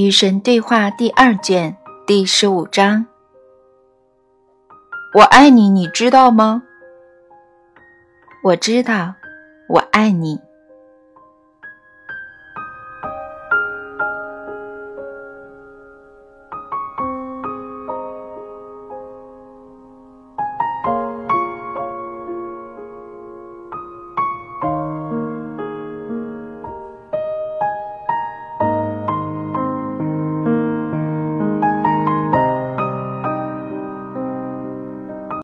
与神对话第二卷第十五章。我爱你你知道吗？我知道我爱你。